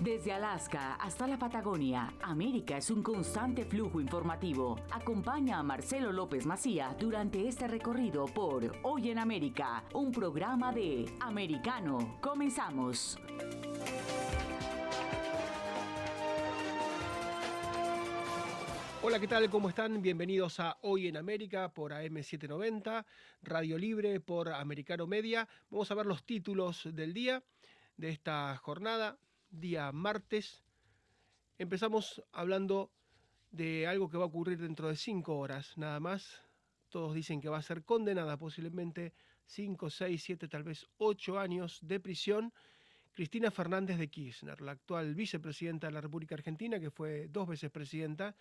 Desde Alaska hasta la Patagonia, América es un constante flujo informativo. Acompaña a Marcelo López Macía durante este recorrido por Hoy en América, un programa de Americano. Comenzamos. Hola, ¿qué tal? ¿Cómo están? Bienvenidos a Hoy en América por AM790, Radio Libre por Americano Media. Vamos a ver los títulos del día de esta jornada, día martes. Empezamos hablando de algo que va a ocurrir dentro de cinco horas, nada más. Todos dicen que va a ser condenada posiblemente cinco, seis, siete, tal vez ocho años de prisión. Cristina Fernández de Kirchner, la actual vicepresidenta de la República Argentina, que fue dos veces presidenta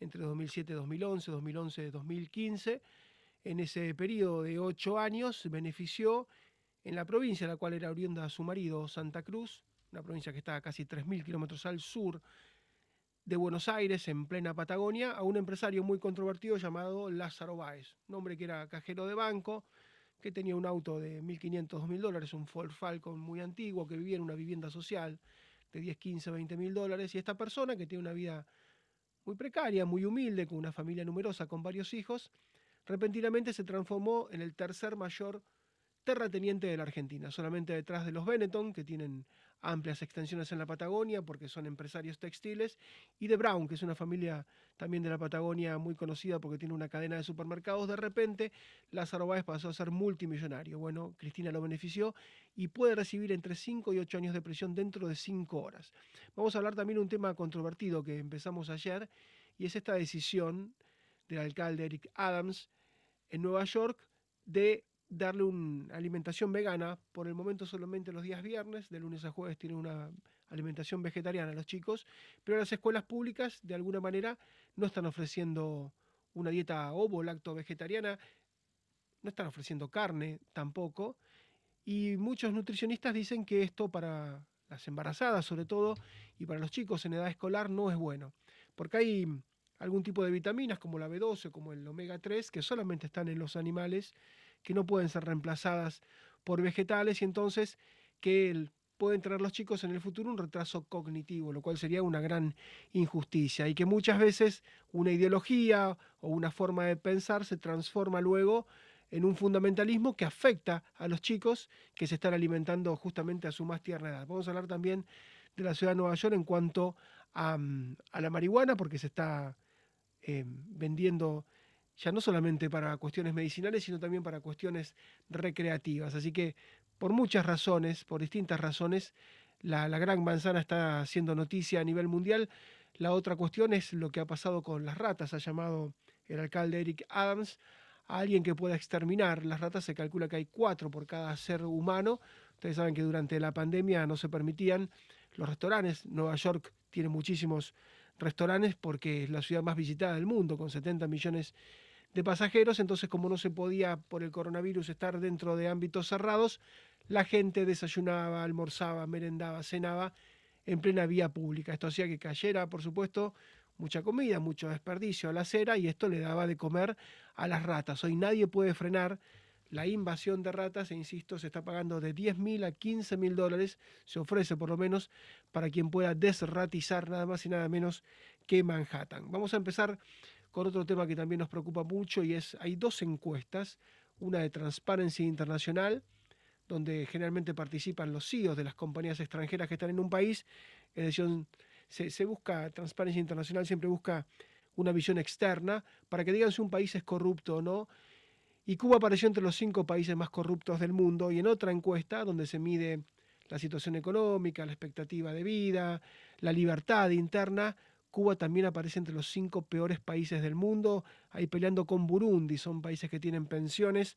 entre 2007 y 2011, 2011 y 2015. En ese periodo de ocho años benefició en la provincia a la cual era oriunda su marido, Santa Cruz, una provincia que está a casi 3.000 kilómetros al sur de Buenos Aires, en plena Patagonia, a un empresario muy controvertido llamado Lázaro Báez, un hombre que era cajero de banco, que tenía un auto de 1.500, 2.000 dólares, un Ford Falcon muy antiguo, que vivía en una vivienda social de 10, 15, 20 mil dólares, y esta persona que tiene una vida muy precaria, muy humilde, con una familia numerosa, con varios hijos, repentinamente se transformó en el tercer mayor terrateniente de la Argentina, solamente detrás de los Benetton, que tienen amplias extensiones en la Patagonia porque son empresarios textiles, y de Brown, que es una familia también de la Patagonia muy conocida porque tiene una cadena de supermercados. De repente, Lázaro Báez pasó a ser multimillonario. Bueno, Cristina lo benefició y puede recibir entre 5 y 8 años de prisión dentro de 5 horas. Vamos a hablar también de un tema controvertido que empezamos ayer, y es esta decisión del alcalde Eric Adams en Nueva York de darle una alimentación vegana, por el momento solamente los días viernes, de lunes a jueves tienen una alimentación vegetariana los chicos, pero las escuelas públicas de alguna manera no están ofreciendo una dieta ovo, lacto vegetariana, no están ofreciendo carne tampoco, y muchos nutricionistas dicen que esto para las embarazadas sobre todo y para los chicos en edad escolar no es bueno, porque hay algún tipo de vitaminas como la B12, como el omega 3, que solamente están en los animales que no pueden ser reemplazadas por vegetales y entonces que pueden tener los chicos en el futuro un retraso cognitivo, lo cual sería una gran injusticia y que muchas veces una ideología o una forma de pensar se transforma luego en un fundamentalismo que afecta a los chicos que se están alimentando justamente a su más tierna edad. Vamos a hablar también de la ciudad de Nueva York en cuanto a, a la marihuana, porque se está eh, vendiendo ya no solamente para cuestiones medicinales, sino también para cuestiones recreativas. Así que por muchas razones, por distintas razones, la, gran manzana está haciendo noticia a nivel mundial. La otra cuestión es lo que ha pasado con las ratas. Ha llamado el alcalde Eric Adams a alguien que pueda exterminar las ratas. Se calcula que hay cuatro por cada ser humano. Ustedes saben que durante la pandemia no se permitían los restaurantes. Nueva York tiene muchísimos restaurantes porque es la ciudad más visitada del mundo, con 70 millones de pasajeros, entonces como no se podía por el coronavirus estar dentro de ámbitos cerrados, la gente desayunaba, almorzaba, merendaba, cenaba en plena vía pública. Esto hacía que cayera, por supuesto, mucha comida, mucho desperdicio a la acera y esto le daba de comer a las ratas. Hoy nadie puede frenar la invasión de ratas, e insisto, se está pagando de 10 mil a 15 mil dólares, se ofrece por lo menos para quien pueda desratizar nada más y nada menos que Manhattan. Vamos a empezar con otro tema que también nos preocupa mucho y es, hay dos encuestas, una de Transparency Internacional, donde generalmente participan los CEOs de las compañías extranjeras que están en un país, es decir, se, busca, Transparency Internacional siempre busca una visión externa para que digan si un país es corrupto o no, y Cuba apareció entre los cinco países más corruptos del mundo y en otra encuesta donde se mide la situación económica, la expectativa de vida, la libertad interna, Cuba también aparece entre los cinco peores países del mundo, ahí peleando con Burundi, son países que tienen pensiones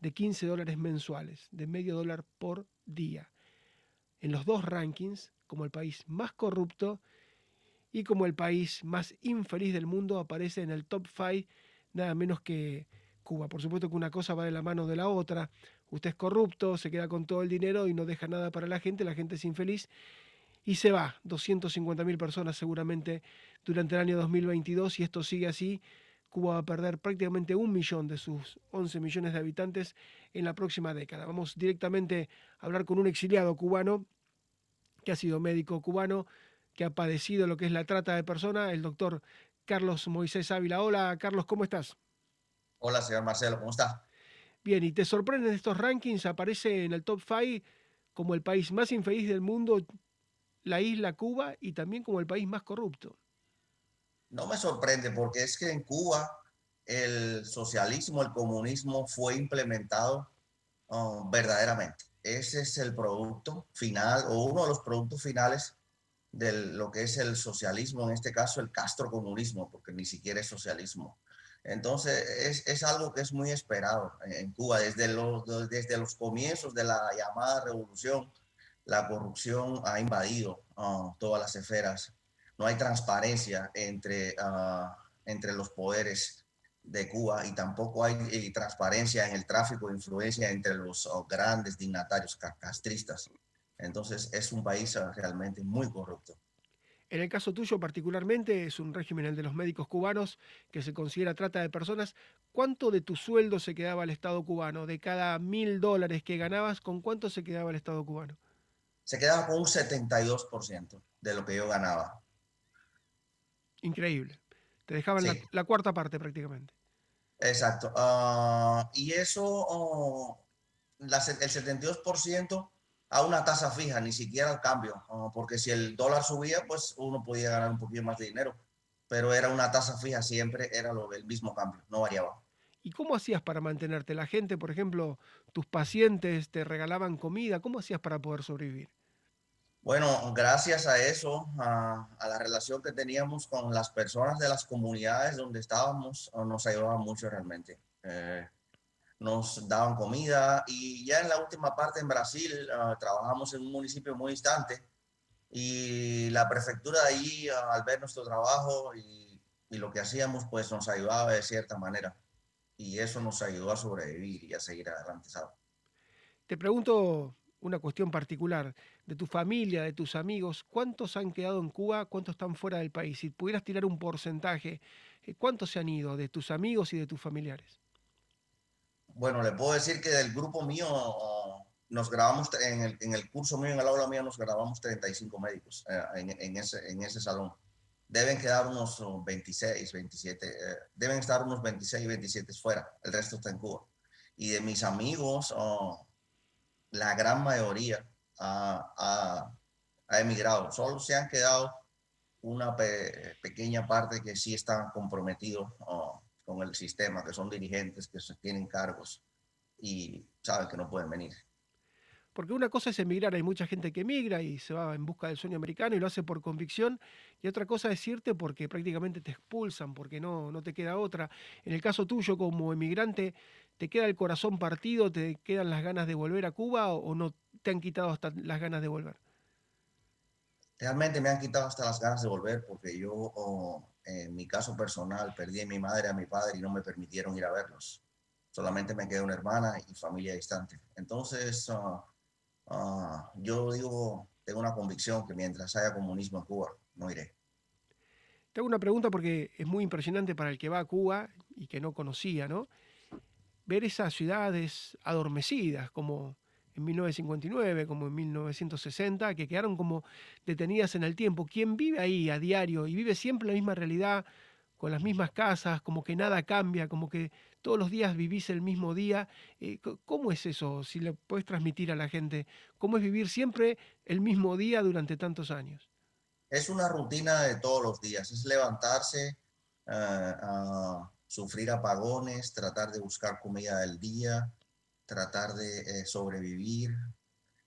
de 15 dólares mensuales, de medio dólar por día. En los dos rankings, como el país más corrupto y como el país más infeliz del mundo, aparece en el top 5 nada menos que Cuba. Por supuesto que una cosa va de la mano de la otra. Usted es corrupto, se queda con todo el dinero y no deja nada para la gente, la gente es infeliz y se va. 250.000 personas seguramente durante el año 2022 y esto sigue así. Cuba va a perder prácticamente un millón de sus 11 millones de habitantes en la próxima década. Vamos directamente a hablar con un exiliado cubano que ha sido médico cubano, que ha padecido lo que es la trata de personas, el doctor Carlos Moisés Ávila. Hola, Carlos, ¿cómo estás? Hola, señor Marcelo, ¿cómo está? Bien, y te sorprenden estos rankings, aparece en el top 5 como el país más infeliz del mundo, la isla Cuba, y también como el país más corrupto. No me sorprende porque es que en Cuba el socialismo, el comunismo fue implementado um, verdaderamente. Ese es el producto final o uno de los productos finales de lo que es el socialismo, en este caso el castrocomunismo, porque ni siquiera es socialismo. Entonces es, es algo que es muy esperado en Cuba desde los, desde los comienzos de la llamada revolución. La corrupción ha invadido uh, todas las esferas. No hay transparencia entre, uh, entre los poderes de Cuba y tampoco hay eh, transparencia en el tráfico de influencia entre los oh, grandes dignatarios castristas. Entonces es un país ah, realmente muy corrupto. En el caso tuyo particularmente es un régimen el de los médicos cubanos que se considera trata de personas. ¿Cuánto de tu sueldo se quedaba al Estado cubano? De cada mil dólares que ganabas, ¿con cuánto se quedaba el Estado cubano? Se quedaba con un 72% de lo que yo ganaba. Increíble. Te dejaban la, cuarta parte prácticamente. Exacto. Ah, y eso, oh, el 72% a una tasa fija, ni siquiera al cambio, ah, porque si el dólar subía, pues uno podía ganar un poquito más de dinero, pero era una tasa fija, siempre era lo, el mismo cambio, no variaba. ¿Y cómo hacías para mantenerte? La gente, por ejemplo, tus pacientes te regalaban comida, ¿cómo hacías para poder sobrevivir? Bueno, gracias a eso, a, la relación que teníamos con las personas de las comunidades donde estábamos, nos ayudaban mucho realmente. Eh, nos daban comida y ya en la última parte en Brasil ah, trabajamos en un municipio muy distante y la prefectura de allí ah, al ver nuestro trabajo y, y, lo que hacíamos pues nos ayudaba de cierta manera y eso nos ayudó a sobrevivir y a seguir adelante. Te pregunto una cuestión particular de tu familia, de tus amigos, ¿cuántos han quedado en Cuba? ¿Cuántos están fuera del país? Si pudieras tirar un porcentaje, eh, ¿cuántos se han ido de tus amigos y de tus familiares? Bueno, le puedo decir que del grupo mío nos grabamos, en el, en el curso mío, en el aula mía, nos grabamos 35 médicos eh, en, en, ese, en ese salón. Deben quedar unos 26, 27, eh, deben estar unos 26, 27 fuera, el resto está en Cuba. Y de mis amigos, oh, la gran mayoría ha, emigrado. Solo se han quedado una pequeña parte que sí están comprometidos con el sistema, que son dirigentes, que tienen cargos y saben que no pueden venir. Porque una cosa es emigrar, hay mucha gente que emigra y se va en busca del sueño americano y lo hace por convicción, y otra cosa es irte porque prácticamente te expulsan, porque no, no te queda otra. En el caso tuyo como emigrante, ¿te queda el corazón partido, te quedan las ganas de volver a Cuba o, no te han quitado hasta las ganas de volver? Realmente me han quitado hasta las ganas de volver porque yo, oh, en mi caso personal, perdí a mi madre, a mi padre y no me permitieron ir a verlos. Solamente me quedó una hermana y familia distante. Entonces, ah, Ah, yo digo, tengo una convicción que mientras haya comunismo en Cuba, no iré. Tengo una pregunta porque es muy impresionante para el que va a Cuba y que no conocía, ¿no? Ver esas ciudades adormecidas como en 1959, como en 1960, que quedaron como detenidas en el tiempo. ¿Quién vive ahí a diario y vive siempre la misma realidad, con las mismas casas, como que nada cambia, como que todos los días vivís el mismo día. Eh, ¿Cómo es eso? Si le puedes transmitir a la gente, ¿cómo es vivir siempre el mismo día durante tantos años? Es una rutina de todos los días, es levantarse, a sufrir apagones, tratar de buscar comida del día, tratar de eh, sobrevivir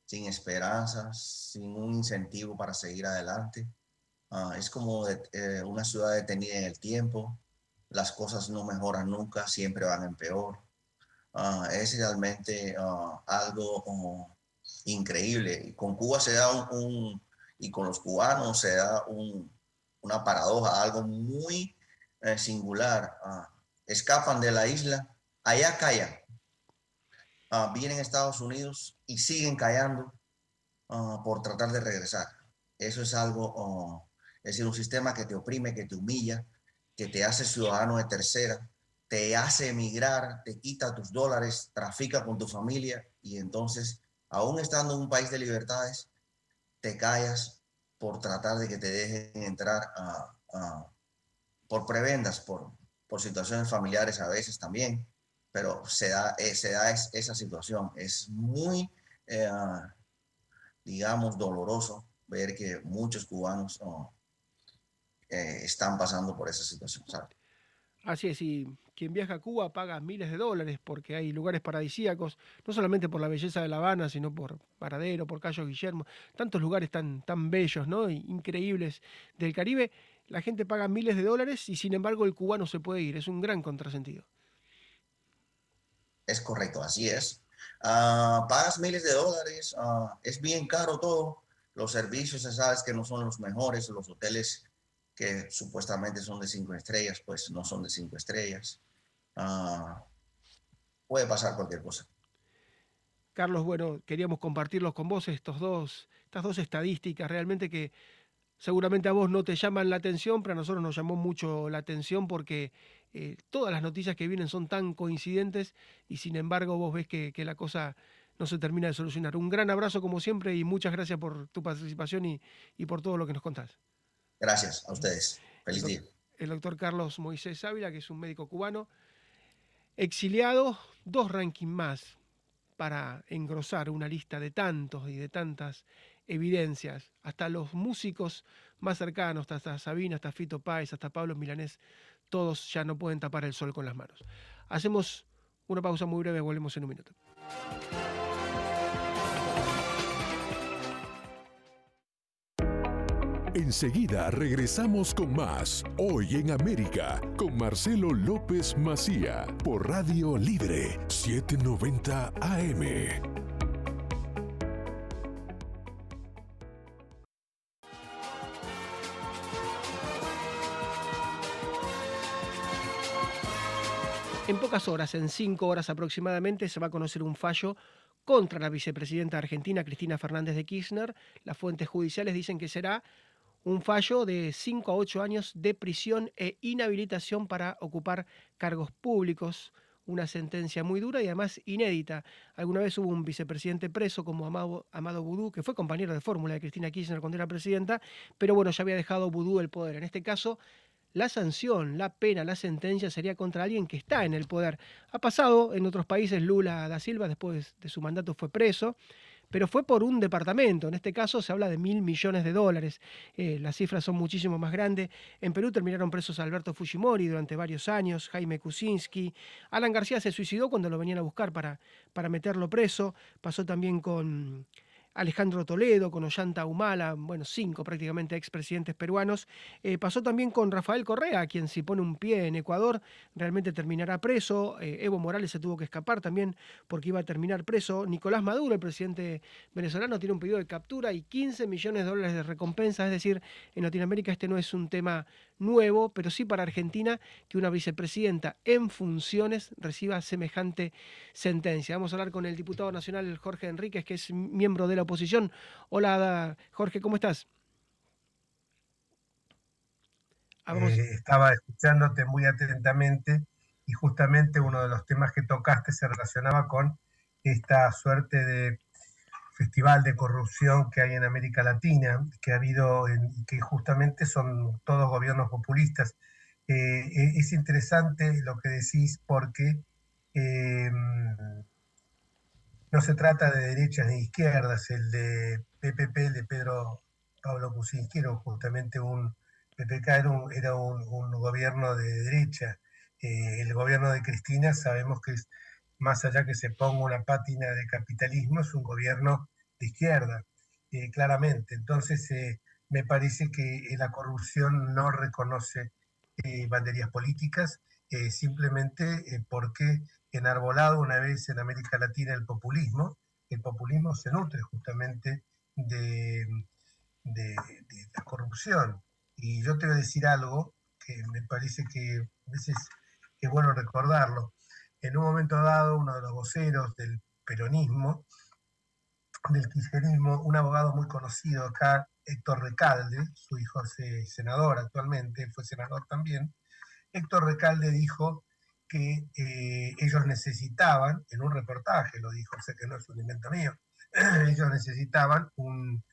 sin esperanzas, sin un incentivo para seguir adelante. Ah, es como eh, una ciudad detenida en el tiempo, las cosas no mejoran nunca, siempre van en peor. Ah, es realmente ah, algo increíble. Y con Cuba se da un, y con los cubanos se da una paradoja, algo muy eh, singular. Ah, escapan de la isla, allá callan. vienen a Estados Unidos y siguen callando por tratar de regresar. Eso es algo, es decir, un sistema que te oprime, que te humilla, que te hace ciudadano de tercera, te hace emigrar, te quita tus dólares, trafica con tu familia y entonces, aún estando en un país de libertades, te callas por tratar de que te dejen entrar por prebendas, por, situaciones familiares a veces también, pero se da, eh, esa situación. Es muy, eh, digamos, doloroso ver que muchos cubanos eh, están pasando por esa situación. Así es, y quien viaja a Cuba paga miles de dólares porque hay lugares paradisíacos, no solamente por la belleza de La Habana, sino por Paradero, por Cayo Guillermo, tantos lugares tan, tan bellos, ¿no? Increíbles del Caribe. La gente paga miles de dólares y sin embargo el cubano se puede ir. Es un gran contrasentido. Es correcto, así es. Ah, pagas miles de dólares, ah, es bien caro todo. Los servicios, ya sabes que no son los mejores, los hoteles que supuestamente son de cinco estrellas, pues no son de cinco estrellas. Ah, puede pasar cualquier cosa. Carlos, bueno, queríamos compartirlos con vos estos dos, estas dos estadísticas realmente que seguramente a vos no te llaman la atención, pero a nosotros nos llamó mucho la atención porque eh, todas las noticias que vienen son tan coincidentes y sin embargo vos ves que, la cosa no se termina de solucionar. Un gran abrazo como siempre y muchas gracias por tu participación y, y por todo lo que nos contás. Gracias a ustedes. Feliz día. El doctor Carlos Moisés Ávila, que es un médico cubano, exiliado, dos rankings más para engrosar una lista de tantos y de tantas evidencias. Hasta los músicos más cercanos, hasta Sabina, hasta Fito Páez, hasta Pablo Milanés, todos ya no pueden tapar el sol con las manos. Hacemos una pausa muy breve, volvemos en un minuto. Enseguida regresamos con más Hoy en América con Marcelo López Macía por Radio Libre 790 AM. En pocas horas, en cinco horas aproximadamente, se va a conocer un fallo contra la vicepresidenta argentina Cristina Fernández de Kirchner. Las fuentes judiciales dicen que será un fallo de 5 a 8 años de prisión e inhabilitación para ocupar cargos públicos. Una sentencia muy dura y además inédita. Alguna vez hubo un vicepresidente preso como Amado, Amado que fue compañero de fórmula de Cristina Kirchner cuando era presidenta, pero bueno, ya había dejado Boudou el poder. En este caso, la sanción, la pena, la sentencia sería contra alguien que está en el poder. Ha pasado en otros países, Lula da Silva después de su mandato fue preso pero fue por un departamento. En este caso se habla de mil millones de dólares. Eh, las cifras son muchísimo más grandes. En Perú terminaron presos Alberto Fujimori durante varios años, Jaime Kuczynski. Alan García se suicidó cuando lo venían a buscar para, para meterlo preso. Pasó también con Alejandro Toledo, con Ollanta Humala, bueno, cinco prácticamente expresidentes peruanos. Eh, pasó también con Rafael Correa, quien si pone un pie en Ecuador realmente terminará preso. Eh, Evo Morales se tuvo que escapar también porque iba a terminar preso. Nicolás Maduro, el presidente venezolano, tiene un pedido de captura y 15 millones de dólares de recompensa. Es decir, en Latinoamérica este no es un tema nuevo, pero sí para Argentina que una vicepresidenta en funciones reciba semejante sentencia. Vamos a hablar con el diputado nacional Jorge Enríquez, que es miembro de la oposición. Hola Jorge, ¿cómo estás? Eh, estaba escuchándote muy atentamente y justamente uno de los temas que tocaste se relacionaba con esta suerte de festival de corrupción que hay en América Latina, que ha habido, que justamente son todos gobiernos populistas. Eh, e, es interesante lo que decís porque eh, no se trata de derechas ni izquierdas, el de PPP, el de Pedro Pablo Kuczynski, era justamente un, PPK era un, gobierno de derecha. Eh, el gobierno de Cristina sabemos que es más allá que se ponga una pátina de capitalismo, es un gobierno de izquierda, eh, claramente. Entonces, eh, me parece que la corrupción no reconoce eh, banderías políticas, simplemente porque enarbolado una vez en América Latina el populismo, el populismo se nutre justamente de, de, la corrupción. Y yo te voy a decir algo que me parece que a veces es bueno recordarlo en un momento dado, uno de los voceros del peronismo, del kirchnerismo, un abogado muy conocido acá, Héctor Recalde, su hijo es senador actualmente, fue senador también, Héctor Recalde dijo que eh, ellos necesitaban, en un reportaje lo dijo, sé que no es un invento mío, ellos necesitaban un,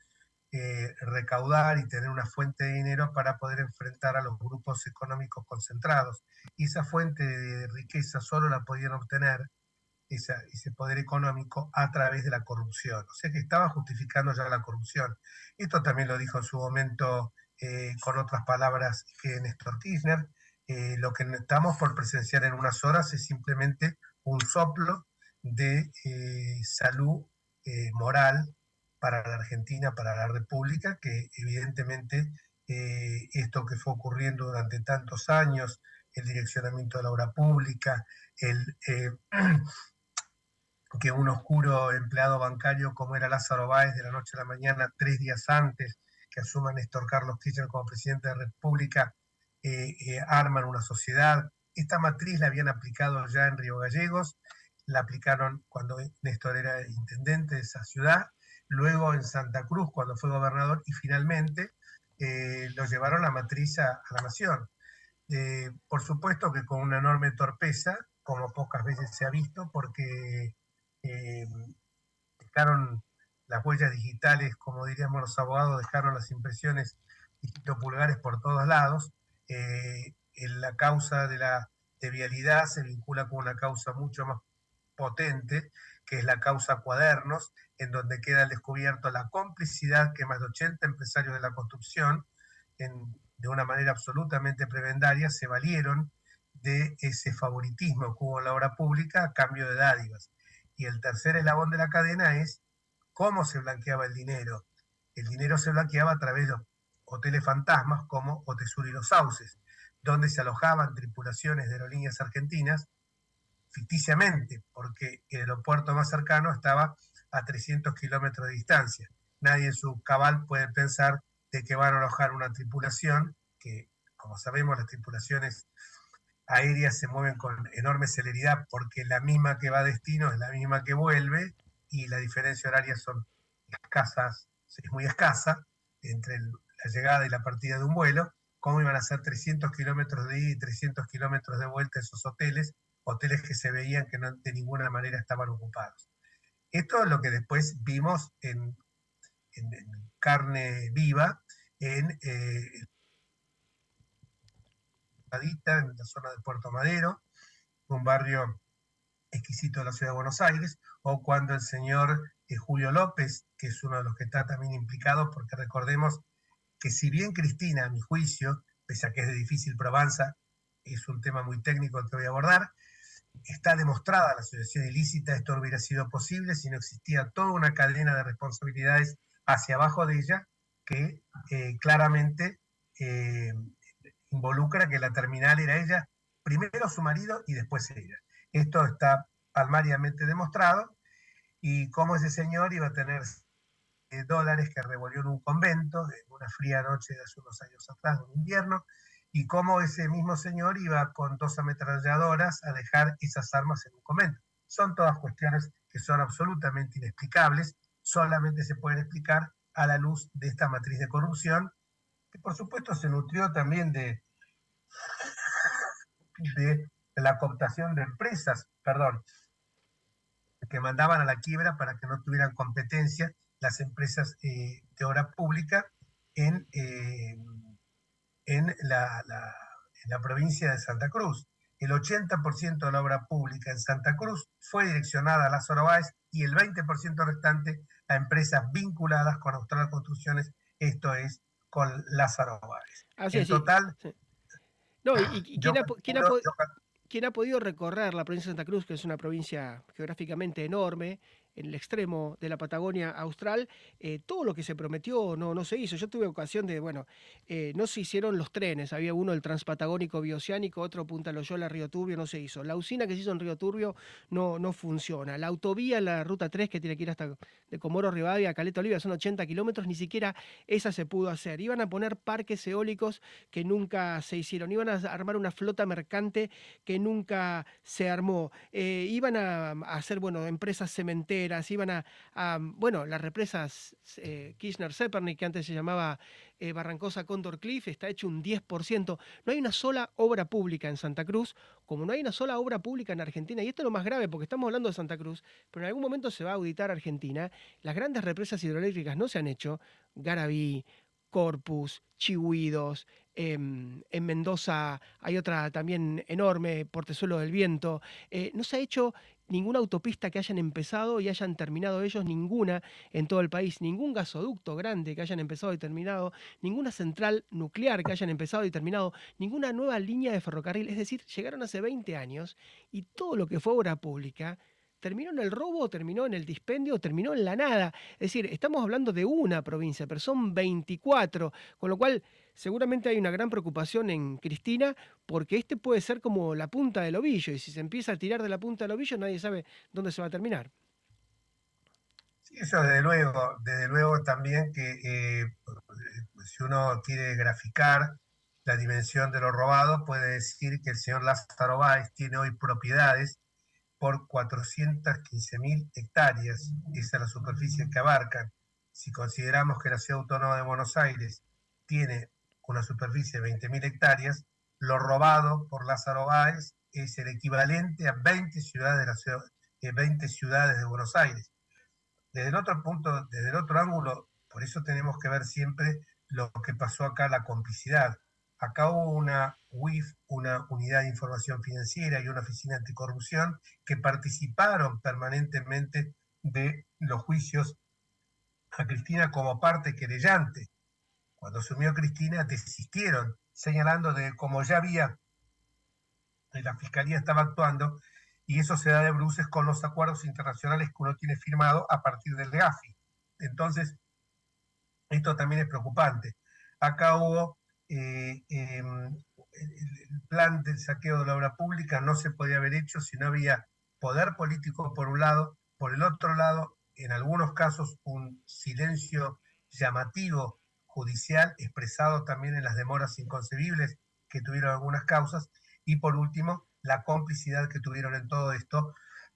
eh, recaudar y tener una fuente de dinero para poder enfrentar a los grupos económicos concentrados. Y esa fuente de riqueza solo la podían obtener ese poder económico a través de la corrupción. O sea que estaba justificando ya la corrupción. Esto también lo dijo en su momento eh, con otras palabras que Néstor Kirchner. Eh, lo que estamos por presenciar en unas horas es simplemente un soplo de eh, salud moral para la Argentina, para la República, que evidentemente esto que fue ocurriendo durante tantos años, el direccionamiento de la obra pública, el que un oscuro empleado bancario como era Lázaro Báez de la noche a la mañana, tres días antes que asuma Néstor Carlos Kirchner como presidente de la República, eh, eh, arman una sociedad. Esta matriz la habían aplicado ya en Río Gallegos, la aplicaron cuando Néstor era intendente de esa ciudad, luego en Santa Cruz cuando fue gobernador y finalmente eh, lo llevaron la matriz a, a la nación. por supuesto que con una enorme torpeza, como pocas veces se ha visto, porque eh, dejaron las huellas digitales, como diríamos los abogados, dejaron las impresiones pulgares por todos lados. Eh, en la causa de la de vialidad se vincula con una causa mucho más potente, que es la causa cuadernos, en donde queda descubierto la complicidad que más de 80 empresarios de la construcción, de una manera absolutamente prebendaria, se valieron de ese favoritismo que hubo en la obra pública a cambio de dádivas. Y el tercer eslabón de la cadena es cómo se blanqueaba el dinero. El dinero se blanqueaba a través de hoteles fantasmas como Otesur y Los Sauces, donde se alojaban tripulaciones de aerolíneas argentinas ficticiamente, porque el aeropuerto más cercano estaba a 300 kilómetros de distancia. Nadie en su cabal puede pensar de que van a alojar una tripulación, que como sabemos las tripulaciones aéreas se mueven con enorme celeridad porque la misma que va a destino es la misma que vuelve y la diferencia horaria son escasas, es muy escasa entre la llegada y la partida de un vuelo, cómo iban a ser 300 kilómetros de ida y 300 kilómetros de vuelta esos hoteles, hoteles que se veían que de ninguna manera estaban ocupados. Esto es lo que después vimos en, carne viva en eh, en la zona de Puerto Madero, un barrio exquisito de la ciudad de Buenos Aires, o cuando el señor eh, Julio López, que es uno de los que está también implicado, porque recordemos que si bien Cristina, a mi juicio, pese a que es de difícil probanza, es un tema muy técnico que voy a abordar, está demostrada la asociación ilícita, esto no hubiera sido posible si no existía toda una cadena de responsabilidades hacia abajo de ella que eh, claramente eh, involucra que la terminal era ella, primero su marido y después ella. Esto está palmariamente demostrado y cómo ese señor iba a tener eh, dólares que revolvió en un convento en una fría noche de hace unos años atrás, en invierno, y cómo ese mismo señor iba con dos ametralladoras a dejar esas armas en un convento. Son todas cuestiones que son absolutamente inexplicables, solamente se pueden explicar a la luz de esta matriz de corrupción que por supuesto se nutrió también de, de la cooptación de empresas, perdón, que mandaban a la quiebra para que no tuvieran competencia las empresas eh, de obra pública en, eh, en, la, en la provincia de Santa Cruz. El 80% de la obra pública en Santa Cruz fue direccionada a las Báez y el 20% restante a empresas vinculadas con Austral Construcciones, esto es con Lázaro Báez. en total... No, y, ¿quién, ha, podido recorrer la provincia de Santa Cruz, que es una provincia geográficamente enorme, en el extremo de la Patagonia Austral, eh, todo lo que se prometió no, no se hizo. Yo tuve ocasión de, bueno, eh, no se hicieron los trenes, había uno el transpatagónico bioceánico, otro Punta Loyola, Río Turbio, no se hizo. La usina que se hizo en Río Turbio no, no funciona. La autovía, la ruta 3 que tiene que ir hasta de Comoro Rivadavia a Caleta Olivia, son 80 kilómetros, ni siquiera esa se pudo hacer. Iban a poner parques eólicos que nunca se hicieron, iban a armar una flota mercante que nunca se armó, eh, iban a hacer, bueno, empresas cementeras, praderas, iban a, bueno, las represas eh, Kirchner-Zepernik, que antes se llamaba eh, Barrancosa Condor Cliff, está hecho un 10%. No hay una sola obra pública en Santa Cruz, como no hay una sola obra pública en Argentina, y esto es lo más grave, porque estamos hablando de Santa Cruz, pero en algún momento se va a auditar Argentina, las grandes represas hidroeléctricas no se han hecho, Garabí, Corpus, Chihuidos, em, en Mendoza hay otra también enorme, Portezuelo del Viento. Eh, no se ha hecho ninguna autopista que hayan empezado y hayan terminado ellos, ninguna en todo el país, ningún gasoducto grande que hayan empezado y terminado, ninguna central nuclear que hayan empezado y terminado, ninguna nueva línea de ferrocarril. Es decir, llegaron hace 20 años y todo lo que fue obra pública terminó en el robo, terminó en el dispendio, terminó en la nada. Es decir, estamos hablando de una provincia, pero son 24, con lo cual seguramente hay una gran preocupación en Cristina porque este puede ser como la punta del ovillo y si se empieza a tirar de la punta del ovillo nadie sabe dónde se va a terminar. Sí, eso desde luego, desde luego también que eh, si uno quiere graficar la dimensión de lo robado, puede decir que el señor Lázaro Báez tiene hoy propiedades por 415.000 hectáreas. Esa es la superficie que abarcan. Si consideramos que la ciudad autónoma de Buenos Aires tiene una superficie de 20.000 hectáreas, lo robado por Lázaro Báez es el equivalente a 20 ciudades de, la ciudad, 20 ciudades de Buenos Aires. Desde el otro punto, desde el otro ángulo, por eso tenemos que ver siempre lo que pasó acá, la complicidad. Acá hubo una UIF, una unidad de información financiera y una oficina anticorrupción que participaron permanentemente de los juicios a Cristina como parte querellante. Cuando asumió Cristina desistieron, señalando de como ya había, la fiscalía estaba actuando, y eso se da de bruces con los acuerdos internacionales que uno tiene firmado a partir del GAFI. Entonces, esto también es preocupante. Acá hubo eh, em, el plan del saqueo de la obra pública no se podía haber hecho si no había poder político por un lado, por el otro lado, en algunos casos un silencio llamativo judicial expresado también en las demoras inconcebibles que tuvieron algunas causas y por último la complicidad que tuvieron en todo esto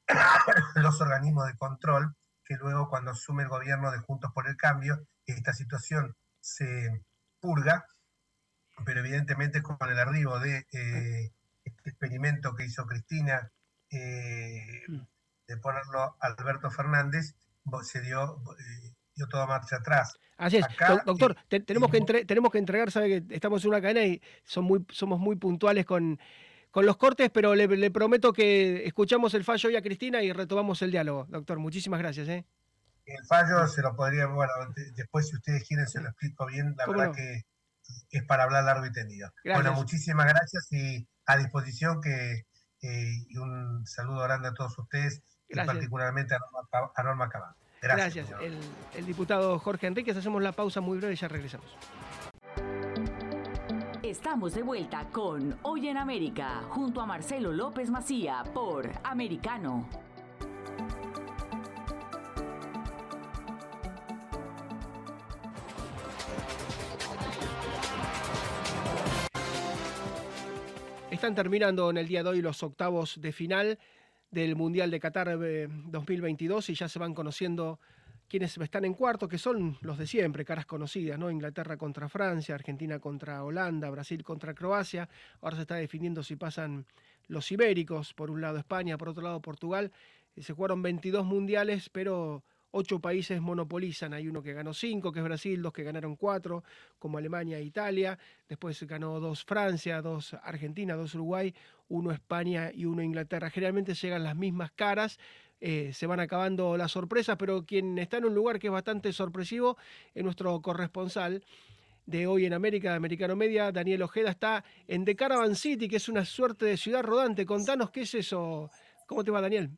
los organismos de control que luego cuando asume el gobierno de Juntos por el Cambio esta situación se purga pero evidentemente con el arribo de eh, este experimento que hizo Cristina eh, mm. de ponerlo Alberto Fernández, se dio, eh, dio toda marcha atrás. Así es, doctor, tenemos, que tenemos que entregar, sabe que estamos en una cadena y son muy, somos muy puntuales con, con los cortes, pero le, prometo que escuchamos el fallo hoy a Cristina y retomamos el diálogo. Doctor, muchísimas gracias. El fallo se lo podría, bueno, después si ustedes quieren se lo explico bien, la verdad que es para hablar largo y tendido. Bueno, muchísimas gracias y a disposición que eh, y un saludo grande a todos ustedes y particularmente a Norma, Cabán. Gracias. El, el, diputado Jorge Enríquez, hacemos la pausa muy breve y ya regresamos. Estamos de vuelta con Hoy en América, junto a Marcelo López Macía por Americano. Están terminando en el día de hoy los octavos de final del Mundial de Qatar 2022 eh, y ya se van conociendo quienes están en cuarto, que son los de siempre, caras conocidas, ¿no? Inglaterra contra Francia, Argentina contra Holanda, Brasil contra Croacia. Ahora se está definiendo si pasan los ibéricos, por un lado España, por otro lado Portugal. Se jugaron 22 mundiales, pero ocho países monopolizan. Hay uno que ganó cinco, que es Brasil, dos que ganaron cuatro, como Alemania e Italia. Después ganó dos Francia, dos Argentina, dos Uruguay, uno España y uno Inglaterra. Generalmente llegan las mismas caras. Eh, se van acabando las sorpresas, pero quien está en un lugar que es bastante sorpresivo es nuestro corresponsal de hoy en América, de Americano Media, Daniel Ojeda, está en The Caravan City, que es una suerte de ciudad rodante. Contanos qué es eso. ¿Cómo te va, Daniel?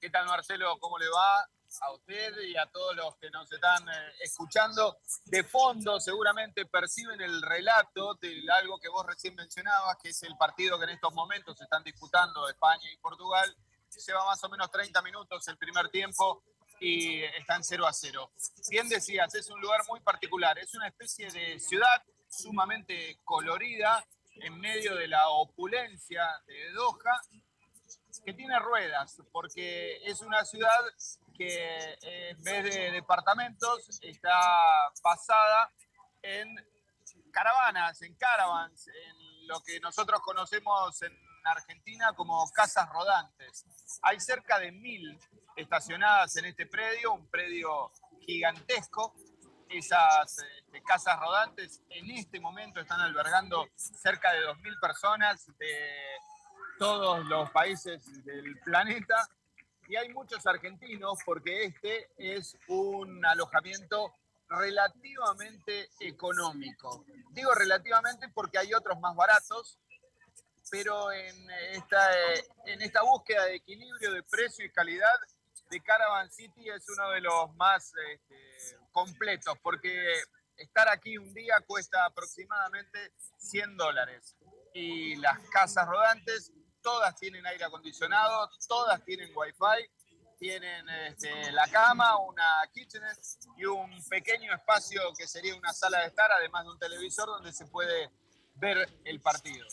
¿Qué tal, Marcelo? ¿Cómo le va? A usted y a todos los que nos están eh, escuchando. De fondo seguramente perciben el relato de algo que vos recién mencionabas, que es el partido que en estos momentos se están disputando España y Portugal. Lleva más o menos 30 minutos el primer tiempo y están 0 a 0. Bien decías, es un lugar muy particular, es una especie de ciudad sumamente colorida en medio de la opulencia de Doha que tiene ruedas, porque es una ciudad que en vez de departamentos está basada en caravanas, en caravans, en lo que nosotros conocemos en Argentina como casas rodantes. Hay cerca de mil estacionadas en este predio, un predio gigantesco. Esas este, casas rodantes en este momento están albergando cerca de 2.000 personas de todos los países del planeta y hay muchos argentinos porque este es un alojamiento relativamente económico. Digo relativamente porque hay otros más baratos, pero en esta, en esta búsqueda de equilibrio de precio y calidad, de Caravan City es uno de los más este, completos, porque estar aquí un día cuesta aproximadamente 100 dólares. Y las casas rodantes, todas tienen aire acondicionado, todas tienen wifi, tienen este, la cama, una kitchenette y un pequeño espacio que sería una sala de estar, además de un televisor donde se puede ver el partido.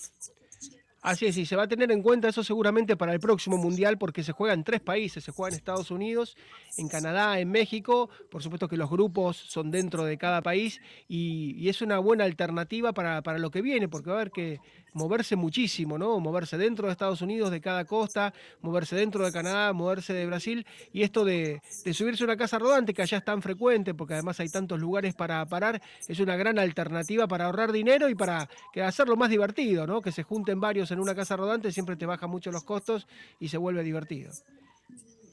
Así es, y se va a tener en cuenta eso seguramente para el próximo Mundial porque se juega en tres países, se juega en Estados Unidos, en Canadá, en México, por supuesto que los grupos son dentro de cada país y, es una buena alternativa para, para, lo que viene, porque va a haber que moverse muchísimo, ¿no? Moverse dentro de Estados Unidos, de cada costa, moverse dentro de Canadá, moverse de Brasil, y esto de, subirse a una casa rodante, que allá es tan frecuente, porque además hay tantos lugares para parar, es una gran alternativa para ahorrar dinero y para hacerlo más divertido, ¿no? Que se junten varios en una casa rodante siempre te baja mucho los costos y se vuelve divertido.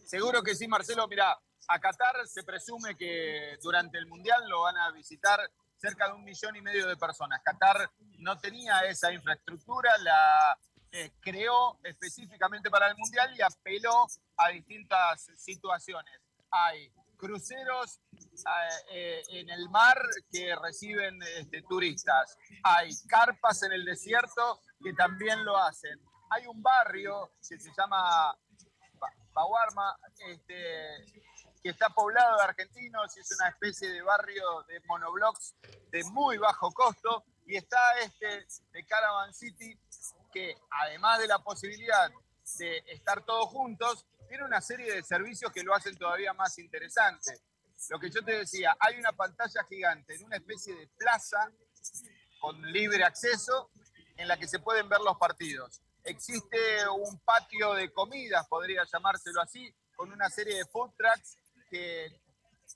Seguro que sí, Marcelo. Mira, a Qatar se presume que durante el Mundial lo van a visitar cerca de un millón y medio de personas. Qatar no tenía esa infraestructura, la eh, creó específicamente para el Mundial y apeló a distintas situaciones. Hay cruceros eh, eh, en el mar que reciben este, turistas, hay carpas en el desierto que también lo hacen. Hay un barrio que se llama Bawarma, este, que está poblado de argentinos y es una especie de barrio de monoblocks de muy bajo costo. Y está este de Caravan City, que además de la posibilidad de estar todos juntos, tiene una serie de servicios que lo hacen todavía más interesante. Lo que yo te decía, hay una pantalla gigante en una especie de plaza con libre acceso en la que se pueden ver los partidos. Existe un patio de comidas, podría llamárselo así, con una serie de food trucks que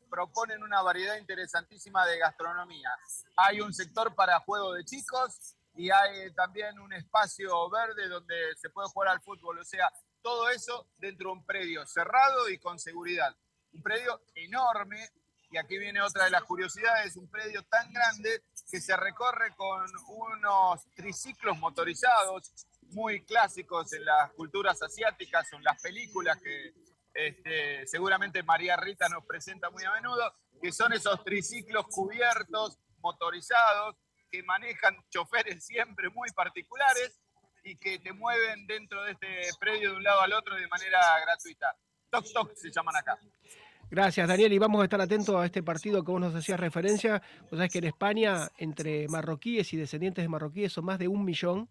proponen una variedad interesantísima de gastronomía. Hay un sector para juego de chicos y hay también un espacio verde donde se puede jugar al fútbol. O sea, todo eso dentro de un predio cerrado y con seguridad. Un predio enorme, y aquí viene otra de las curiosidades, un predio tan grande que se recorre con unos triciclos motorizados muy clásicos en las culturas asiáticas en las películas que este, seguramente María Rita nos presenta muy a menudo, que son esos triciclos cubiertos, motorizados, que manejan choferes siempre muy particulares y que te mueven dentro de este predio de un lado al otro de manera gratuita. Toc Toc se llaman acá. Gracias, Daniel. Y vamos a estar atentos a este partido que vos nos hacías referencia. Vos sabés que en España, entre marroquíes y descendientes de marroquíes, son más de un millón.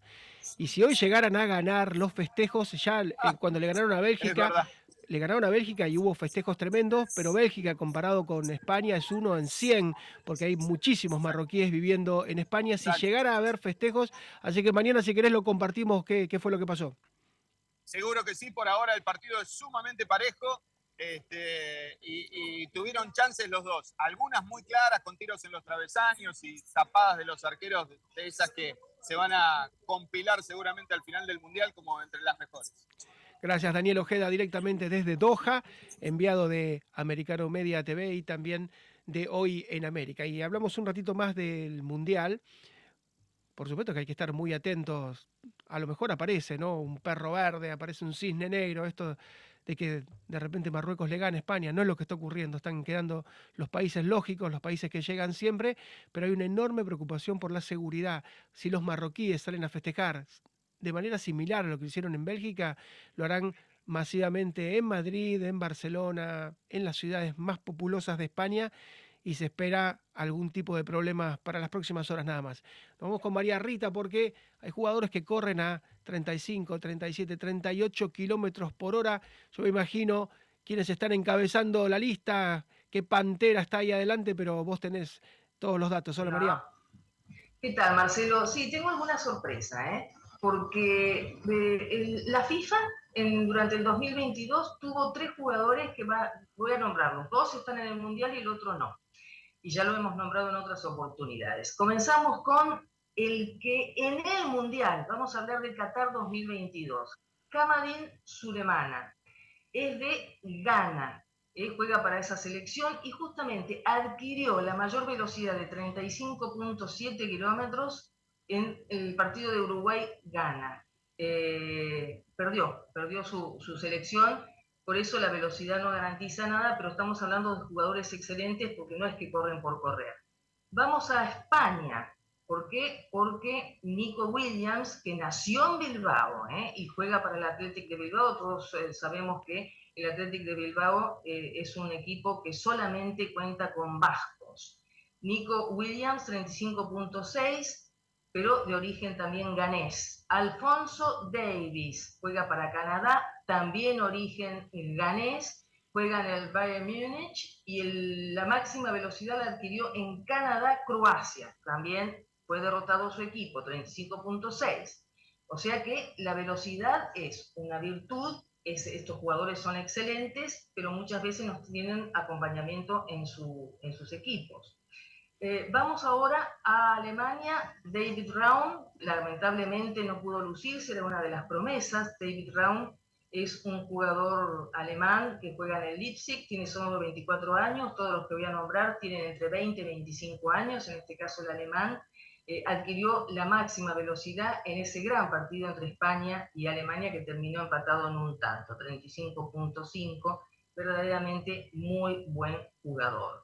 Y si hoy llegaran a ganar los festejos, ya eh, ah, cuando le ganaron a Bélgica, le ganaron a Bélgica y hubo festejos tremendos, pero Bélgica comparado con España es uno en 100, porque hay muchísimos marroquíes viviendo en España. Si llegara a haber festejos, así que mañana si querés lo compartimos qué, qué fue lo que pasó. Seguro que sí, por ahora el partido es sumamente parejo. Este, y, tuvieron chances los dos, algunas muy claras con tiros en los travesaños y tapadas de los arqueros de esas que se van a compilar seguramente al final del Mundial como entre las mejores. Gracias Daniel Ojeda directamente desde Doha, enviado de Americano Media TV y también de Hoy en América. Y hablamos un ratito más del Mundial. Por supuesto que hay que estar muy atentos. A lo mejor aparece, ¿no? Un perro verde, aparece un cisne negro, esto de que de repente Marruecos le gane a España, no es lo que está ocurriendo, están quedando los países lógicos, los países que llegan siempre, pero hay una enorme preocupación por la seguridad. Si los marroquíes salen a festejar de manera similar a lo que hicieron en Bélgica, lo harán masivamente en Madrid, en Barcelona, en las ciudades más populosas de España y se espera algún tipo de problemas para las próximas horas nada más. Nos vamos con María Rita porque hay jugadores que corren a 35, 37, 38 kilómetros por hora. Yo me imagino quiénes están encabezando la lista, qué pantera está ahí adelante, pero vos tenés todos los datos. Hola, María. ¿Qué tal, Marcelo? Sí, tengo alguna sorpresa, ¿eh? Porque eh, la FIFA durante el 2022 tuvo tres jugadores que voy a nombrarlos. Dos están en el Mundial y el otro no. Y ya lo hemos nombrado en otras oportunidades. Comenzamos con el que en el Mundial, vamos a hablar del Qatar 2022, Kamadin Sulemana, es de Ghana, eh, juega para esa selección y justamente adquirió la mayor velocidad de 35.7 kilómetros en el partido de Uruguay-Ghana. Eh, perdió, perdió su, su, selección, por eso la velocidad no garantiza nada, pero estamos hablando de jugadores excelentes porque no es que corren por correr. Vamos a España, ¿por qué? Porque Nico Williams, que nació en Bilbao ¿eh? y juega para el Athletic de Bilbao, todos eh, sabemos que el Athletic de Bilbao es un equipo que solamente cuenta con vascos. Nico Williams, 35.6, pero de origen también ganés. Alfonso Davis juega para Canadá, también origen ganés, juega en el Bayern Múnich y la máxima velocidad la adquirió en Canadá, Croacia. También fue derrotado su equipo, 35.6. O sea que la velocidad es una virtud, estos jugadores son excelentes, pero muchas veces no tienen acompañamiento en, en sus equipos. Eh, vamos ahora a Alemania. David Raum, lamentablemente no pudo lucirse, era una de las promesas. David Raum es un jugador alemán que juega en el Leipzig, tiene solo 24 años, todos los que voy a nombrar tienen entre 20 y 25 años, en este caso el alemán. Eh, adquirió la máxima velocidad en ese gran partido entre España y Alemania que terminó empatado en un tanto, 35.5, verdaderamente muy buen jugador.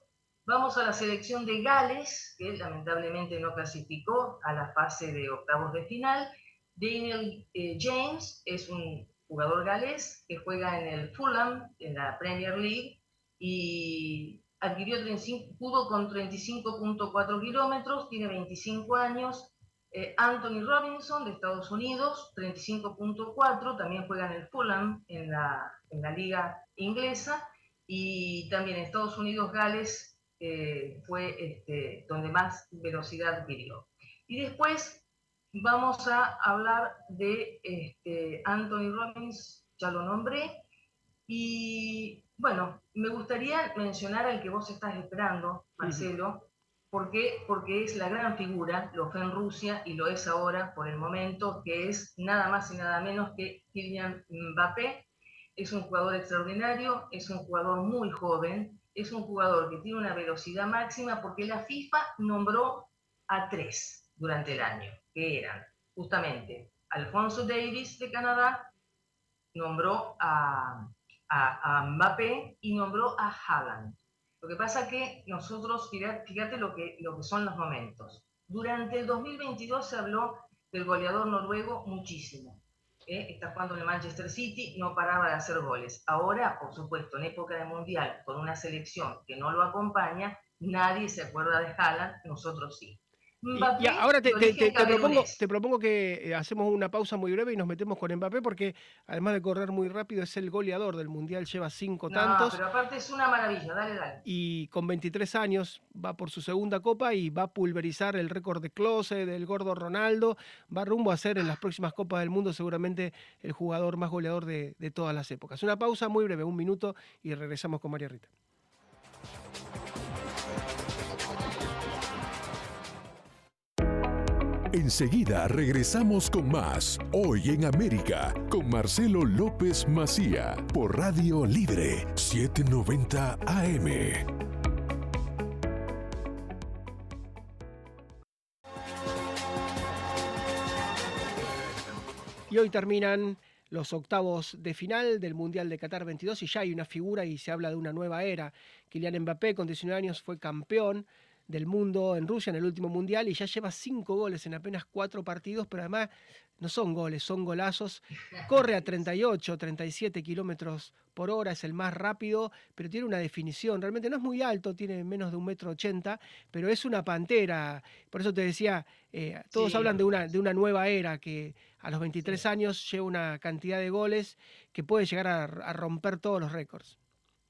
Vamos a la selección de Gales, que lamentablemente no clasificó a la fase de octavos de final. Daniel eh, James es un jugador galés que juega en el Fulham, en la Premier League, y adquirió 35, pudo con 35.4 kilómetros, tiene 25 años. Eh, Anthony Robinson de Estados Unidos, 35.4, también juega en el Fulham, en la, en la liga inglesa, y también Estados Unidos, Gales eh, fue este, donde más velocidad adquirió. Y después vamos a hablar de este, Anthony Robbins, ya lo nombré, y bueno, me gustaría mencionar al que vos estás esperando, Marcelo, porque, porque es la gran figura, lo fue en Rusia y lo es ahora por el momento, que es nada más y nada menos que Kylian Mbappé. Es un jugador extraordinario, es un jugador muy joven, es un jugador que tiene una velocidad máxima porque la FIFA nombró a tres durante el año, que eran justamente Alfonso Davis de Canadá, nombró a, a, Mbappé y nombró a Haaland. Lo que pasa que nosotros, fíjate lo que, lo que son los momentos. Durante el 2022 se habló del goleador noruego muchísimo está jugando en el Manchester City, no paraba de hacer goles. Ahora, por supuesto, en época de Mundial, con una selección que no lo acompaña, nadie se acuerda de Haaland, nosotros sí y, ahora te, propongo, que eh, hacemos una pausa muy breve y nos metemos con Mbappé porque además de correr muy rápido es el goleador del Mundial, lleva cinco tantos. Pero aparte es una maravilla, dale, dale. Y con 23 años va por su segunda copa y va a pulverizar el récord de Klose, del gordo Ronaldo, va rumbo a ser en las próximas copas del mundo seguramente el jugador más goleador de, de todas las épocas. Una pausa muy breve, un minuto y regresamos con María Rita. Enseguida regresamos con más Hoy en América con Marcelo López Macía por Radio Libre 790 AM. Y hoy terminan los octavos de final del Mundial de Qatar 22 y ya hay una figura y se habla de una nueva era. Kylian Mbappé con 19 años fue campeón del mundo en Rusia en el último mundial y ya lleva cinco goles en apenas cuatro partidos, pero además no son goles, son golazos. Corre a 38, 37 kilómetros por hora, es el más rápido, pero tiene una definición. Realmente no es muy alto, tiene menos de un metro ochenta, pero es una pantera. Por eso te decía, eh, todos hablan de una, de una nueva era que a los 23 años lleva una cantidad de goles que puede llegar a romper todos los récords.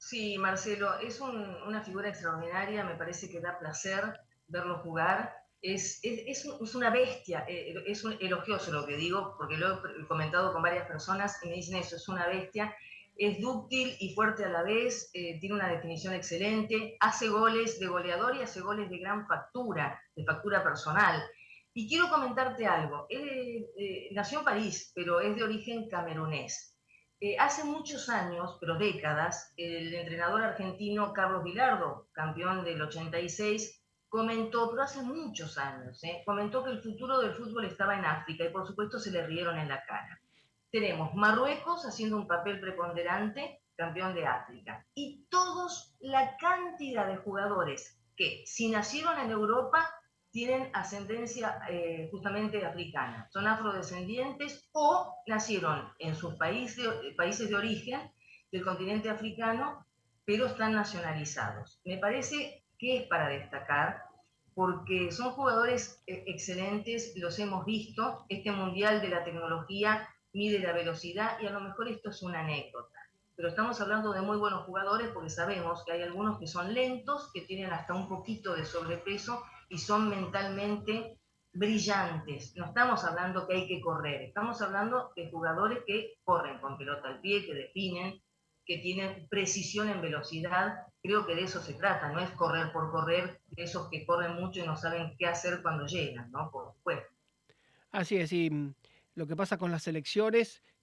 Sí, Marcelo, es una figura extraordinaria, me parece que da placer verlo jugar. Es, es, es, una bestia, eh, es un elogioso lo que digo, porque lo he comentado con varias personas y me dicen eso, es una bestia, es dúctil y fuerte a la vez, eh, tiene una definición excelente, hace goles de goleador y hace goles de gran factura, de factura personal. Y quiero comentarte algo, eh, nació en París, pero es de origen camerunés. Eh, hace muchos años, pero décadas, el entrenador argentino Carlos Vilardo, campeón del 86, comentó, pero hace muchos años, eh, comentó que el futuro del fútbol estaba en África y por supuesto se le rieron en la cara. Tenemos Marruecos haciendo un papel preponderante, campeón de África, y todos la cantidad de jugadores que si nacieron en Europa tienen ascendencia eh, justamente africana, son afrodescendientes o nacieron en sus países, países de origen del continente africano, pero están nacionalizados. Me parece que es para destacar porque son jugadores eh, excelentes, los hemos visto, este mundial de la tecnología mide la velocidad y a lo mejor esto es una anécdota, pero estamos hablando de muy buenos jugadores porque sabemos que hay algunos que son lentos, que tienen hasta un poquito de sobrepeso y son mentalmente brillantes. No estamos hablando que hay que correr, estamos hablando de jugadores que corren con pelota al pie, que definen, que tienen precisión en velocidad. Creo que de eso se trata, no es correr por correr, de esos que corren mucho y no saben qué hacer cuando llegan, ¿no? Por Así es, y mm, lo que pasa con las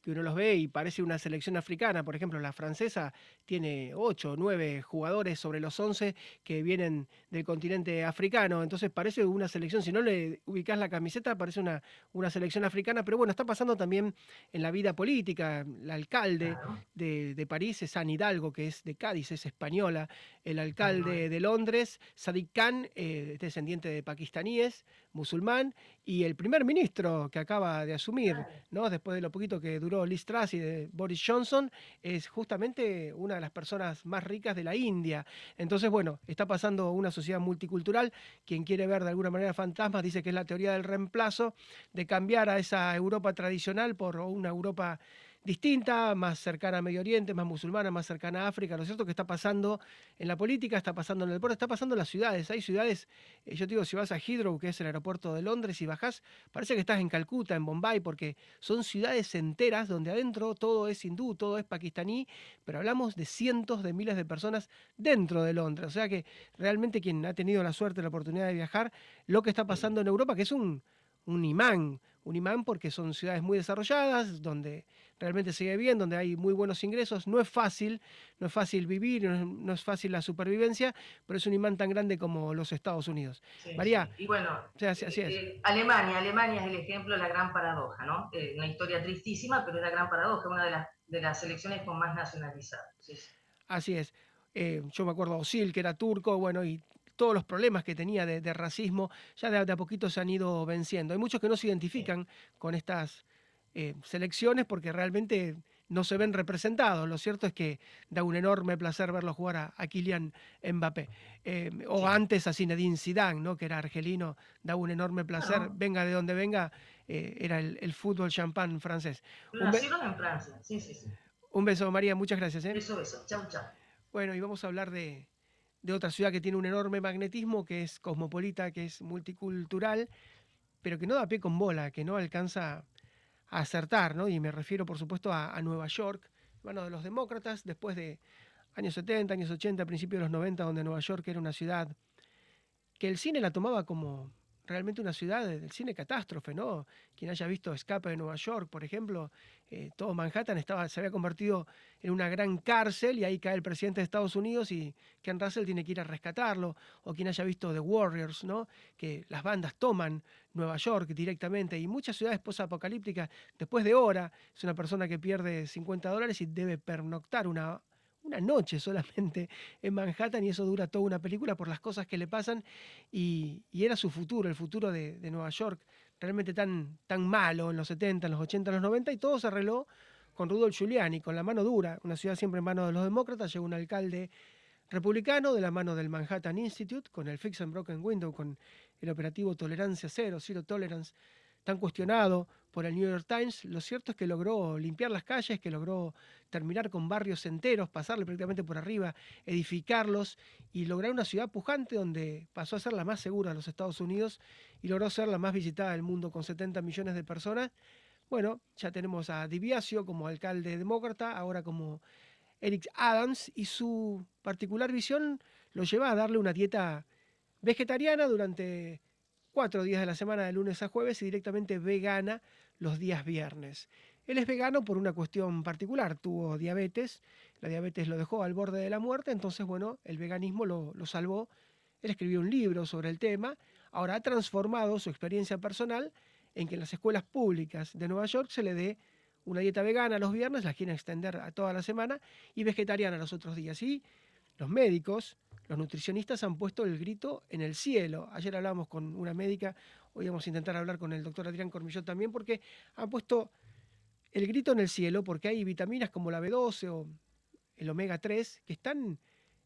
selecciones uno los ve y parece una selección africana. Por ejemplo, la francesa tiene 8 o 9 jugadores sobre los 11 que vienen del continente africano. Entonces parece una selección, si no le ubicás la camiseta, parece una, una selección africana. Pero bueno, está pasando también en la vida política. El alcalde de, París es San Hidalgo, que es de Cádiz, es española. El alcalde de Londres, Sadiq Khan, eh, descendiente de pakistaníes, musulmán. Y el primer ministro que acaba de asumir, ¿no? después de lo poquito que duró Liz y de Boris Johnson, es justamente una de las personas más ricas de la India. Entonces, bueno, está pasando una sociedad multicultural. Quien quiere ver de alguna manera fantasmas dice que es la teoría del reemplazo, de cambiar a esa Europa tradicional por una Europa distinta, más cercana a Medio Oriente, más musulmana, más cercana a África. Lo cierto que está pasando en la política, está pasando en el deporte, está pasando en las ciudades. Hay ciudades, eh, yo te digo, si vas a Heathrow, que es el aeropuerto de Londres, y bajás, parece que estás en Calcuta, en Bombay, porque son ciudades enteras donde adentro todo es hindú, todo es pakistaní, pero hablamos de cientos de miles de personas dentro de Londres. O sea que realmente quien ha tenido la suerte, la oportunidad de viajar, lo que está pasando en Europa, que es un, un imán, un imán porque son ciudades muy desarrolladas, donde realmente se vive bien, donde hay muy buenos ingresos. No es fácil, no es fácil vivir, no es, fácil la supervivencia, pero es un imán tan grande como los Estados Unidos. María. Y bueno, así, es. Eh, Alemania, Alemania es el ejemplo de la gran paradoja, ¿no? Eh, una historia tristísima, pero es la gran paradoja, una de las, de las elecciones con más nacionalizadas. Así es. Eh, yo me acuerdo de Osil, que era turco, bueno, y todos los problemas que tenía de, racismo, ya de, a poquito se han ido venciendo. Hay muchos que no se identifican con estas eh, selecciones porque realmente no se ven representados. Lo cierto es que da un enorme placer verlo jugar a, Kylian Mbappé. Eh, o antes a Zinedine Zidane, ¿no? que era argelino, da un enorme placer, venga de donde venga, eh, era el, fútbol champán francés. Nacieron en Francia, sí, sí, sí. Un beso, María, muchas gracias. Beso, beso. Chau, chau. Bueno, y vamos a hablar de, de otra ciudad que tiene un enorme magnetismo, que es cosmopolita, que es multicultural, pero que no da pie con bola, que no alcanza acertar, ¿no? Y me refiero, por supuesto, a, Nueva York, bueno, de los demócratas, después de años 70, años 80, principios de los 90, donde Nueva York era una ciudad que el cine la tomaba como realmente una ciudad del cine catástrofe, ¿no? Quien haya visto Escape de Nueva York, por ejemplo, eh, todo Manhattan estaba, se había convertido en una gran cárcel y ahí cae el presidente de Estados Unidos y Ken Russell tiene que ir a rescatarlo, o quien haya visto The Warriors, ¿no? Que las bandas toman Nueva York directamente y muchas ciudades post-apocalípticas, después de hora, es una persona que pierde 50 dólares y debe pernoctar una una noche solamente en Manhattan y eso dura toda una película por las cosas que le pasan y, era su futuro, el futuro de, Nueva York, realmente tan, tan malo en los 70, en los 80, en los 90 y todo se arregló con Rudolf Giuliani, con la mano dura, una ciudad siempre en manos de los demócratas, llegó un alcalde republicano de la mano del Manhattan Institute, con el Fix and Broken Window, con el operativo Tolerancia Cero, Zero Tolerance, tan cuestionado por el New York Times, lo cierto es que logró limpiar las calles, que logró terminar con barrios enteros, pasarle prácticamente por arriba, edificarlos y lograr una ciudad pujante donde pasó a ser la más segura de los Estados Unidos y logró ser la más visitada del mundo con 70 millones de personas. Bueno, ya tenemos a Diviasio como alcalde demócrata, ahora como Eric Adams, y su particular visión lo lleva a darle una dieta vegetariana durante cuatro días de la semana, de lunes a jueves, y directamente vegana los días viernes. Él es vegano por una cuestión particular, tuvo diabetes, la diabetes lo dejó al borde de la muerte, entonces, bueno, el veganismo lo, lo salvó. Él escribió un libro sobre el tema, ahora ha transformado su experiencia personal en que en las escuelas públicas de Nueva York se le dé una dieta vegana los viernes, la quieren extender a toda la semana, y vegetariana los otros días. Y los médicos, los nutricionistas han puesto el grito en el cielo. Ayer hablábamos con una médica, hoy vamos a intentar hablar con el doctor Adrián Cormillot también, porque han puesto el grito en el cielo, porque hay vitaminas como la B12 o el omega 3 que están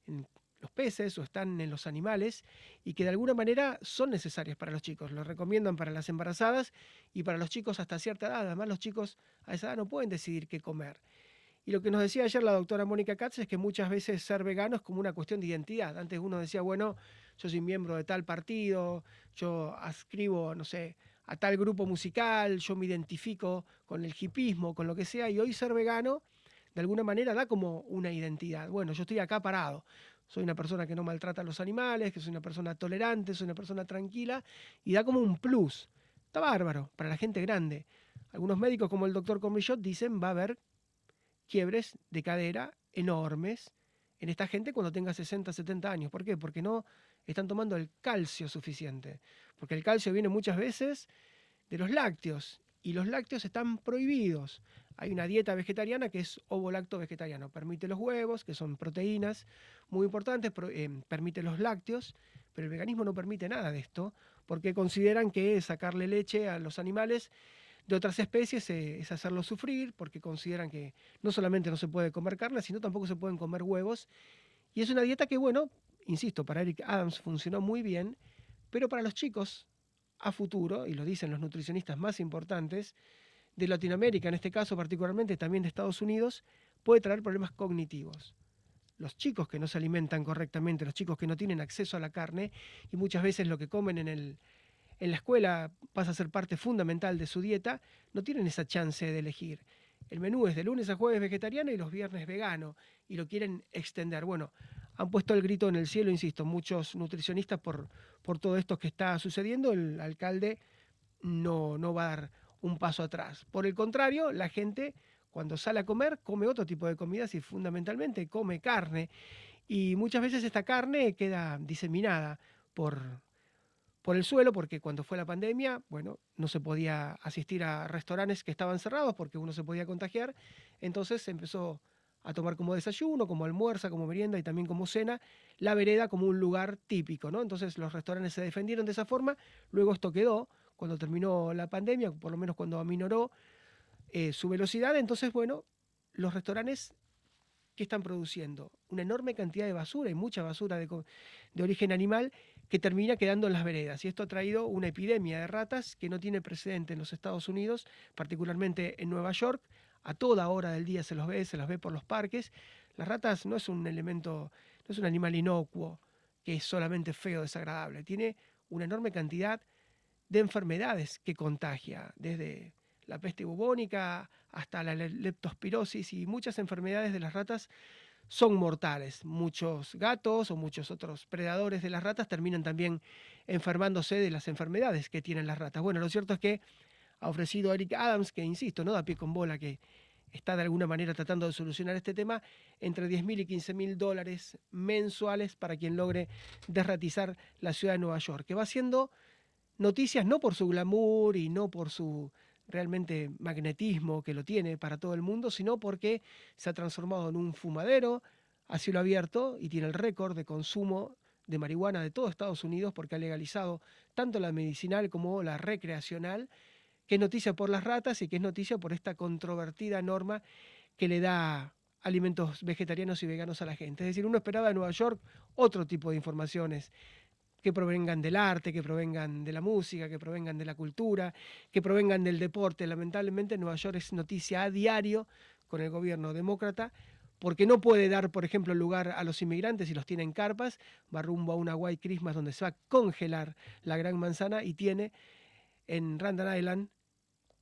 en los peces o están en los animales y que de alguna manera son necesarias para los chicos. Los recomiendan para las embarazadas y para los chicos hasta cierta edad. Además, los chicos a esa edad no pueden decidir qué comer. Y lo que nos decía ayer la doctora Mónica Katz es que muchas veces ser vegano es como una cuestión de identidad. Antes uno decía, bueno, yo soy miembro de tal partido, yo ascribo, no sé, a tal grupo musical, yo me identifico con el hipismo, con lo que sea, y hoy ser vegano de alguna manera da como una identidad. Bueno, yo estoy acá parado, soy una persona que no maltrata a los animales, que soy una persona tolerante, soy una persona tranquila y da como un plus. Está bárbaro para la gente grande. Algunos médicos como el doctor Comillot dicen va a haber quiebres de cadera enormes en esta gente cuando tenga 60, 70 años. ¿Por qué? Porque no están tomando el calcio suficiente. Porque el calcio viene muchas veces de los lácteos y los lácteos están prohibidos. Hay una dieta vegetariana que es ovo-lacto vegetariano. Permite los huevos, que son proteínas muy importantes, eh, permite los lácteos, pero el veganismo no permite nada de esto, porque consideran que sacarle leche a los animales de otras especies eh, es hacerlos sufrir, porque consideran que no solamente no se puede comer carne, sino tampoco se pueden comer huevos. Y es una dieta que, bueno, insisto, para Eric Adams funcionó muy bien, pero para los chicos a futuro, y lo dicen los nutricionistas más importantes, de Latinoamérica, en este caso particularmente también de Estados Unidos, puede traer problemas cognitivos. Los chicos que no se alimentan correctamente, los chicos que no tienen acceso a la carne y muchas veces lo que comen en, el, en la escuela pasa a ser parte fundamental de su dieta, no tienen esa chance de elegir. El menú es de lunes a jueves vegetariano y los viernes vegano y lo quieren extender. Bueno, han puesto el grito en el cielo, insisto, muchos nutricionistas por, por todo esto que está sucediendo. El alcalde no, no va a dar un paso atrás. Por el contrario, la gente cuando sale a comer come otro tipo de comidas y fundamentalmente come carne. Y muchas veces esta carne queda diseminada por, por el suelo, porque cuando fue la pandemia, bueno, no se podía asistir a restaurantes que estaban cerrados porque uno se podía contagiar. Entonces se empezó a tomar como desayuno, como almuerza, como merienda y también como cena, la vereda como un lugar típico, ¿no? Entonces los restaurantes se defendieron de esa forma, luego esto quedó cuando terminó la pandemia, por lo menos cuando aminoró eh, su velocidad. Entonces, bueno, los restaurantes, ¿qué están produciendo? Una enorme cantidad de basura y mucha basura de, de origen animal que termina quedando en las veredas. Y esto ha traído una epidemia de ratas que no tiene precedente en los Estados Unidos, particularmente en Nueva York. A toda hora del día se los ve, se los ve por los parques. Las ratas no es un elemento, no es un animal inocuo que es solamente feo, desagradable. Tiene una enorme cantidad de enfermedades que contagia, desde la peste bubónica hasta la leptospirosis y muchas enfermedades de las ratas son mortales. Muchos gatos o muchos otros predadores de las ratas terminan también enfermándose de las enfermedades que tienen las ratas. Bueno, lo cierto es que ha ofrecido Eric Adams, que insisto, no da pie con bola, que está de alguna manera tratando de solucionar este tema, entre 10.000 y 15.000 dólares mensuales para quien logre desratizar la ciudad de Nueva York, que va siendo noticias no por su glamour y no por su realmente magnetismo que lo tiene para todo el mundo, sino porque se ha transformado en un fumadero a cielo abierto y tiene el récord de consumo de marihuana de todo Estados Unidos porque ha legalizado tanto la medicinal como la recreacional, que es noticia por las ratas y que es noticia por esta controvertida norma que le da alimentos vegetarianos y veganos a la gente. Es decir, uno esperaba en Nueva York otro tipo de informaciones que provengan del arte, que provengan de la música, que provengan de la cultura, que provengan del deporte. Lamentablemente Nueva York es noticia a diario con el gobierno demócrata porque no puede dar, por ejemplo, lugar a los inmigrantes y los tiene en carpas, va rumbo a una White Christmas donde se va a congelar la gran manzana y tiene en Randall Island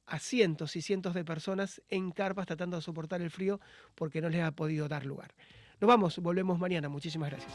a cientos y cientos de personas en carpas tratando de soportar el frío porque no les ha podido dar lugar. Nos vamos, volvemos mañana. Muchísimas gracias.